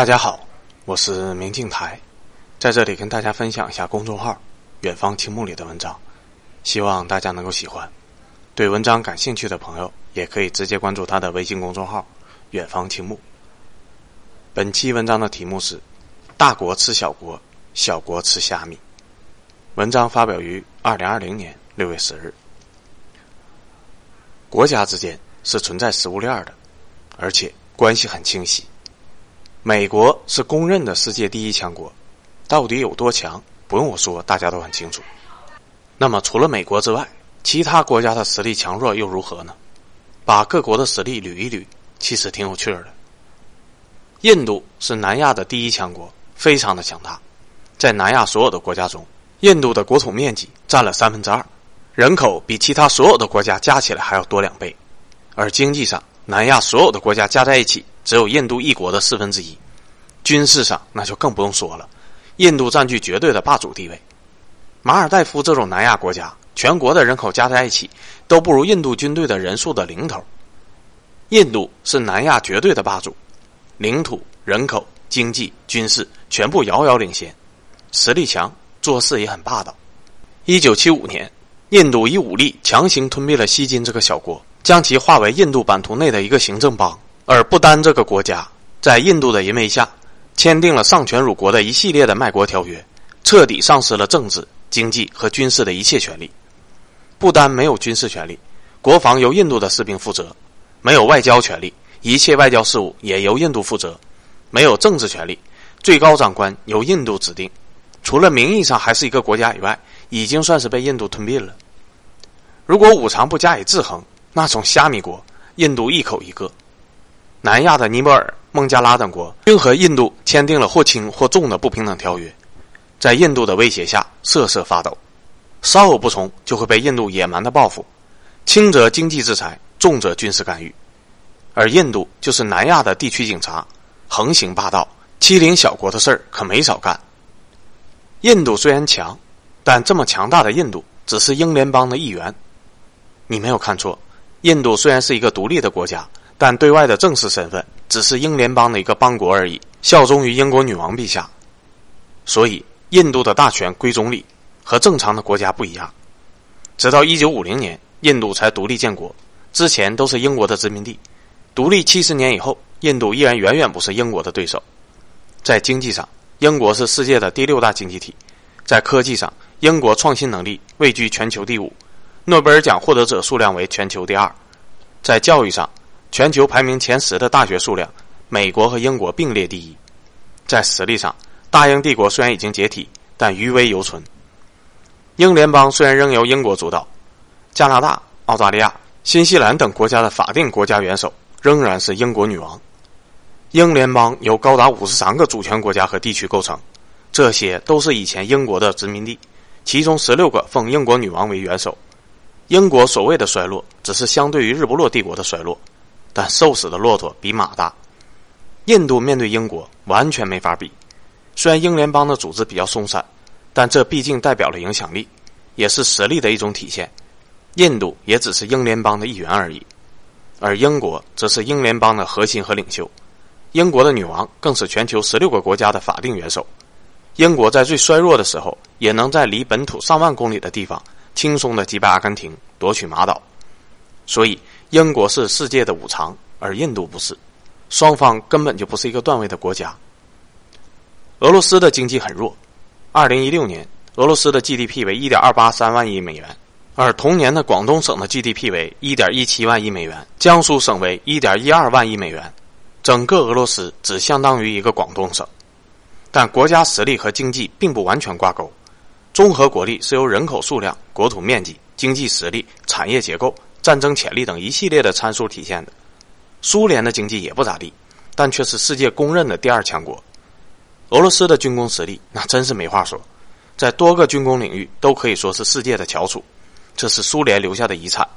大家好，我是明镜台，在这里跟大家分享一下公众号“远方青木”里的文章，希望大家能够喜欢。对文章感兴趣的朋友，也可以直接关注他的微信公众号“远方青木”。本期文章的题目是“大国吃小国，小国吃虾米”。文章发表于二零二零年六月十日。国家之间是存在食物链的，而且关系很清晰。美国是公认的世界第一强国，到底有多强？不用我说，大家都很清楚。那么，除了美国之外，其他国家的实力强弱又如何呢？把各国的实力捋一捋，其实挺有趣的。印度是南亚的第一强国，非常的强大。在南亚所有的国家中，印度的国土面积占了三分之二。人口比其他所有的国家加起来还要多两倍，而经济上，南亚所有的国家加在一起只有印度一国的四分之一。军事上，那就更不用说了，印度占据绝对的霸主地位。马尔代夫这种南亚国家，全国的人口加在一起都不如印度军队的人数的零头。印度是南亚绝对的霸主，领土、人口、经济、军事全部遥遥领先，实力强，做事也很霸道。一九七五年。印度以武力强行吞并了西金这个小国，将其划为印度版图内的一个行政邦。而不丹这个国家在印度的淫威下，签订了丧权辱国的一系列的卖国条约，彻底丧失了政治、经济和军事的一切权利。不丹没有军事权利，国防由印度的士兵负责；没有外交权利，一切外交事务也由印度负责；没有政治权利，最高长官由印度指定。除了名义上还是一个国家以外，已经算是被印度吞并了。如果五常不加以制衡，那种虾米国，印度一口一个。南亚的尼泊尔、孟加拉等国均和印度签订了或轻或重的不平等条约，在印度的威胁下瑟瑟发抖，稍有不从就会被印度野蛮的报复，轻则经济制裁，重则军事干预。而印度就是南亚的地区警察，横行霸道，欺凌小国的事儿可没少干。印度虽然强。但这么强大的印度只是英联邦的一员，你没有看错。印度虽然是一个独立的国家，但对外的正式身份只是英联邦的一个邦国而已，效忠于英国女王陛下。所以，印度的大权归总理，和正常的国家不一样。直到一九五零年，印度才独立建国，之前都是英国的殖民地。独立七十年以后，印度依然远远不是英国的对手。在经济上，英国是世界的第六大经济体；在科技上，英国创新能力位居全球第五，诺贝尔奖获得者数量为全球第二。在教育上，全球排名前十的大学数量，美国和英国并列第一。在实力上，大英帝国虽然已经解体，但余威犹存。英联邦虽然仍由英国主导，加拿大、澳大利亚、新西兰等国家的法定国家元首仍然是英国女王。英联邦由高达五十三个主权国家和地区构成，这些都是以前英国的殖民地。其中十六个奉英国女王为元首，英国所谓的衰落，只是相对于日不落帝国的衰落，但瘦死的骆驼比马大。印度面对英国完全没法比，虽然英联邦的组织比较松散，但这毕竟代表了影响力，也是实力的一种体现。印度也只是英联邦的一员而已，而英国则是英联邦的核心和领袖，英国的女王更是全球十六个国家的法定元首。英国在最衰弱的时候，也能在离本土上万公里的地方轻松的击败阿根廷，夺取马岛。所以，英国是世界的五常，而印度不是。双方根本就不是一个段位的国家。俄罗斯的经济很弱，二零一六年，俄罗斯的 GDP 为一点二八三万亿美元，而同年的广东省的 GDP 为一点一七万亿美元，江苏省为一点一二万亿美元，整个俄罗斯只相当于一个广东省。但国家实力和经济并不完全挂钩，综合国力是由人口数量、国土面积、经济实力、产业结构、战争潜力等一系列的参数体现的。苏联的经济也不咋地，但却是世界公认的第二强国。俄罗斯的军工实力那真是没话说，在多个军工领域都可以说是世界的翘楚，这是苏联留下的遗产。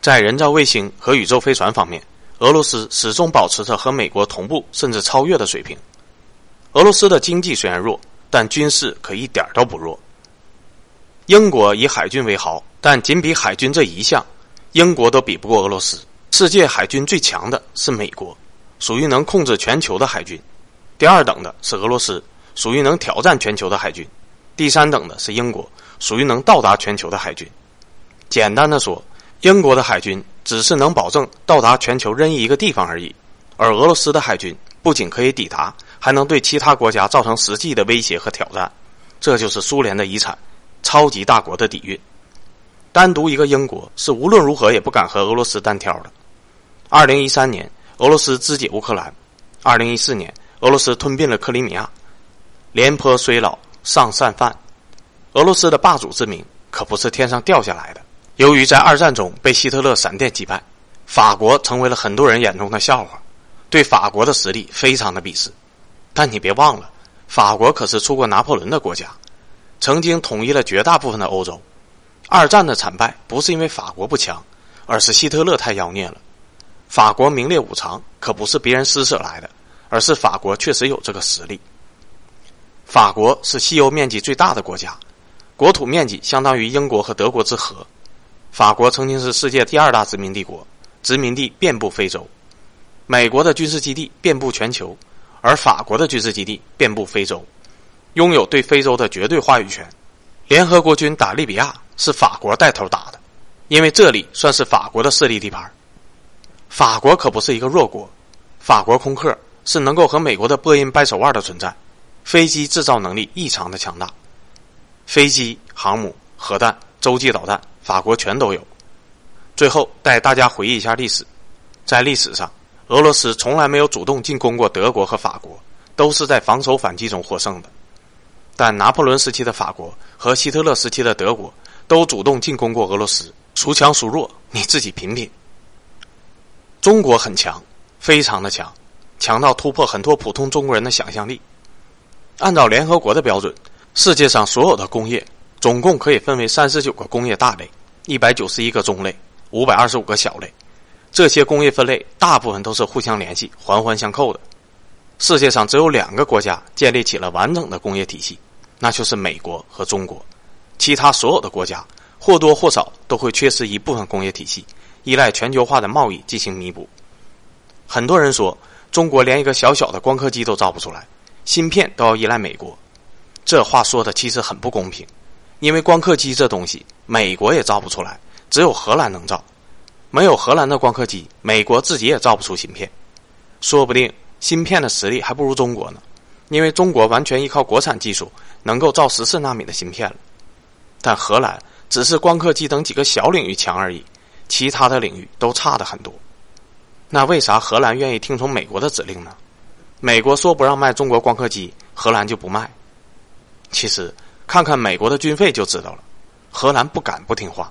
在人造卫星和宇宙飞船方面，俄罗斯始终保持着和美国同步甚至超越的水平。俄罗斯的经济虽然弱，但军事可一点都不弱。英国以海军为豪，但仅比海军这一项，英国都比不过俄罗斯。世界海军最强的是美国，属于能控制全球的海军。第二等的是俄罗斯，属于能挑战全球的海军；第三等的是英国，属于能到达全球的海军。简单的说，英国的海军只是能保证到达全球任意一个地方而已，而俄罗斯的海军不仅可以抵达，还能对其他国家造成实际的威胁和挑战。这就是苏联的遗产，超级大国的底蕴。单独一个英国是无论如何也不敢和俄罗斯单挑的。二零一三年，俄罗斯肢解乌克兰；二零一四年，俄罗斯吞并了克里米亚。廉颇虽老，尚善饭。俄罗斯的霸主之名可不是天上掉下来的。由于在二战中被希特勒闪电击败，法国成为了很多人眼中的笑话，对法国的实力非常的鄙视。但你别忘了，法国可是出过拿破仑的国家，曾经统一了绝大部分的欧洲。二战的惨败不是因为法国不强，而是希特勒太妖孽了。法国名列五常可不是别人施舍来的，而是法国确实有这个实力。法国是西欧面积最大的国家，国土面积相当于英国和德国之和。法国曾经是世界第二大殖民帝国，殖民地遍布非洲。美国的军事基地遍布全球，而法国的军事基地遍布非洲，拥有对非洲的绝对话语权。联合国军打利比亚是法国带头打的，因为这里算是法国的势力地盘。法国可不是一个弱国，法国空客是能够和美国的波音掰手腕的存在，飞机制造能力异常的强大，飞机、航母、核弹、洲际导弹。法国全都有。最后带大家回忆一下历史，在历史上，俄罗斯从来没有主动进攻过德国和法国，都是在防守反击中获胜的。但拿破仑时期的法国和希特勒时期的德国都主动进攻过俄罗斯，孰强孰弱，你自己品品。中国很强，非常的强，强到突破很多普通中国人的想象力。按照联合国的标准，世界上所有的工业。总共可以分为三十九个工业大类，一百九十一个中类，五百二十五个小类。这些工业分类大部分都是互相联系、环环相扣的。世界上只有两个国家建立起了完整的工业体系，那就是美国和中国。其他所有的国家或多或少都会缺失一部分工业体系，依赖全球化的贸易进行弥补。很多人说，中国连一个小小的光刻机都造不出来，芯片都要依赖美国。这话说的其实很不公平。因为光刻机这东西，美国也造不出来，只有荷兰能造。没有荷兰的光刻机，美国自己也造不出芯片。说不定芯片的实力还不如中国呢，因为中国完全依靠国产技术，能够造十四纳米的芯片了。但荷兰只是光刻机等几个小领域强而已，其他的领域都差的很多。那为啥荷兰愿意听从美国的指令呢？美国说不让卖中国光刻机，荷兰就不卖。其实。看看美国的军费就知道了，荷兰不敢不听话。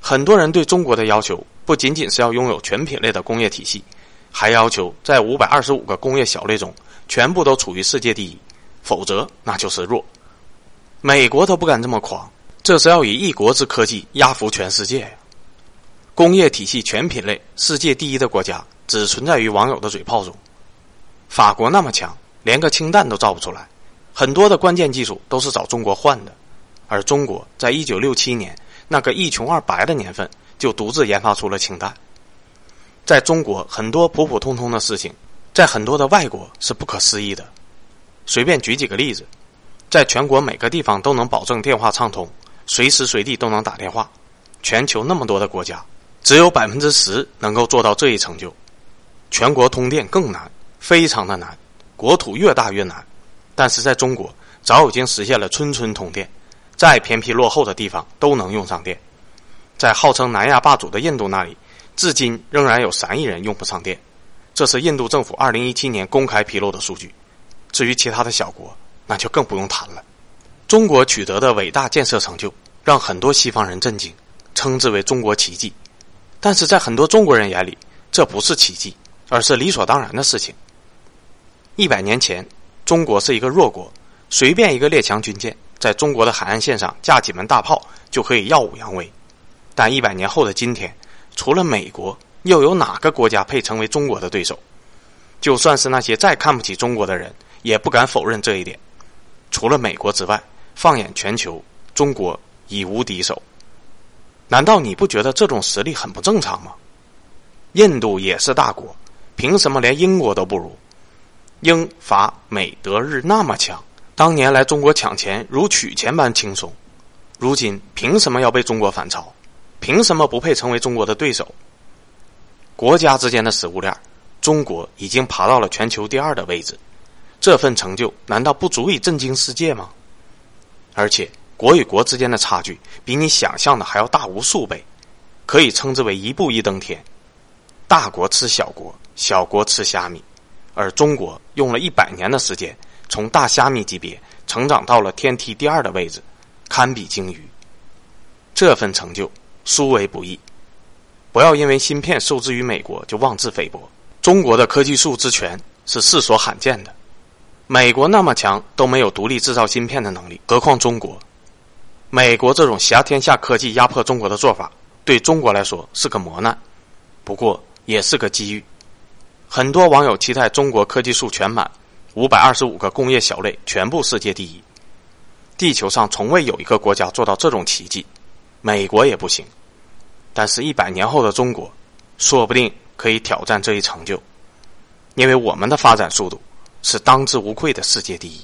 很多人对中国的要求不仅仅是要拥有全品类的工业体系，还要求在五百二十五个工业小类中全部都处于世界第一，否则那就是弱。美国都不敢这么狂，这是要以一国之科技压服全世界呀！工业体系全品类世界第一的国家只存在于网友的嘴炮中。法国那么强，连个氢弹都造不出来。很多的关键技术都是找中国换的，而中国在一九六七年那个一穷二白的年份，就独自研发出了氢弹。在中国，很多普普通通的事情，在很多的外国是不可思议的。随便举几个例子，在全国每个地方都能保证电话畅通，随时随地都能打电话。全球那么多的国家，只有百分之十能够做到这一成就。全国通电更难，非常的难，国土越大越难。但是在中国，早已经实现了村村通电，再偏僻落后的地方都能用上电。在号称南亚霸主的印度那里，至今仍然有三亿人用不上电，这是印度政府二零一七年公开披露的数据。至于其他的小国，那就更不用谈了。中国取得的伟大建设成就，让很多西方人震惊，称之为中国奇迹。但是在很多中国人眼里，这不是奇迹，而是理所当然的事情。一百年前。中国是一个弱国，随便一个列强军舰在中国的海岸线上架几门大炮就可以耀武扬威。但一百年后的今天，除了美国，又有哪个国家配成为中国的对手？就算是那些再看不起中国的人，也不敢否认这一点。除了美国之外，放眼全球，中国已无敌手。难道你不觉得这种实力很不正常吗？印度也是大国，凭什么连英国都不如？英法美德日那么强，当年来中国抢钱如取钱般轻松，如今凭什么要被中国反超？凭什么不配成为中国的对手？国家之间的食物链，中国已经爬到了全球第二的位置，这份成就难道不足以震惊世界吗？而且，国与国之间的差距比你想象的还要大无数倍，可以称之为一步一登天。大国吃小国，小国吃虾米。而中国用了一百年的时间，从大虾米级别成长到了天梯第二的位置，堪比鲸鱼。这份成就殊为不易。不要因为芯片受制于美国就妄自菲薄。中国的科技树之权是世所罕见的。美国那么强都没有独立制造芯片的能力，何况中国？美国这种挟天下科技压迫中国的做法，对中国来说是个磨难，不过也是个机遇。很多网友期待中国科技树全满，五百二十五个工业小类全部世界第一。地球上从未有一个国家做到这种奇迹，美国也不行。但是，一百年后的中国，说不定可以挑战这一成就，因为我们的发展速度是当之无愧的世界第一。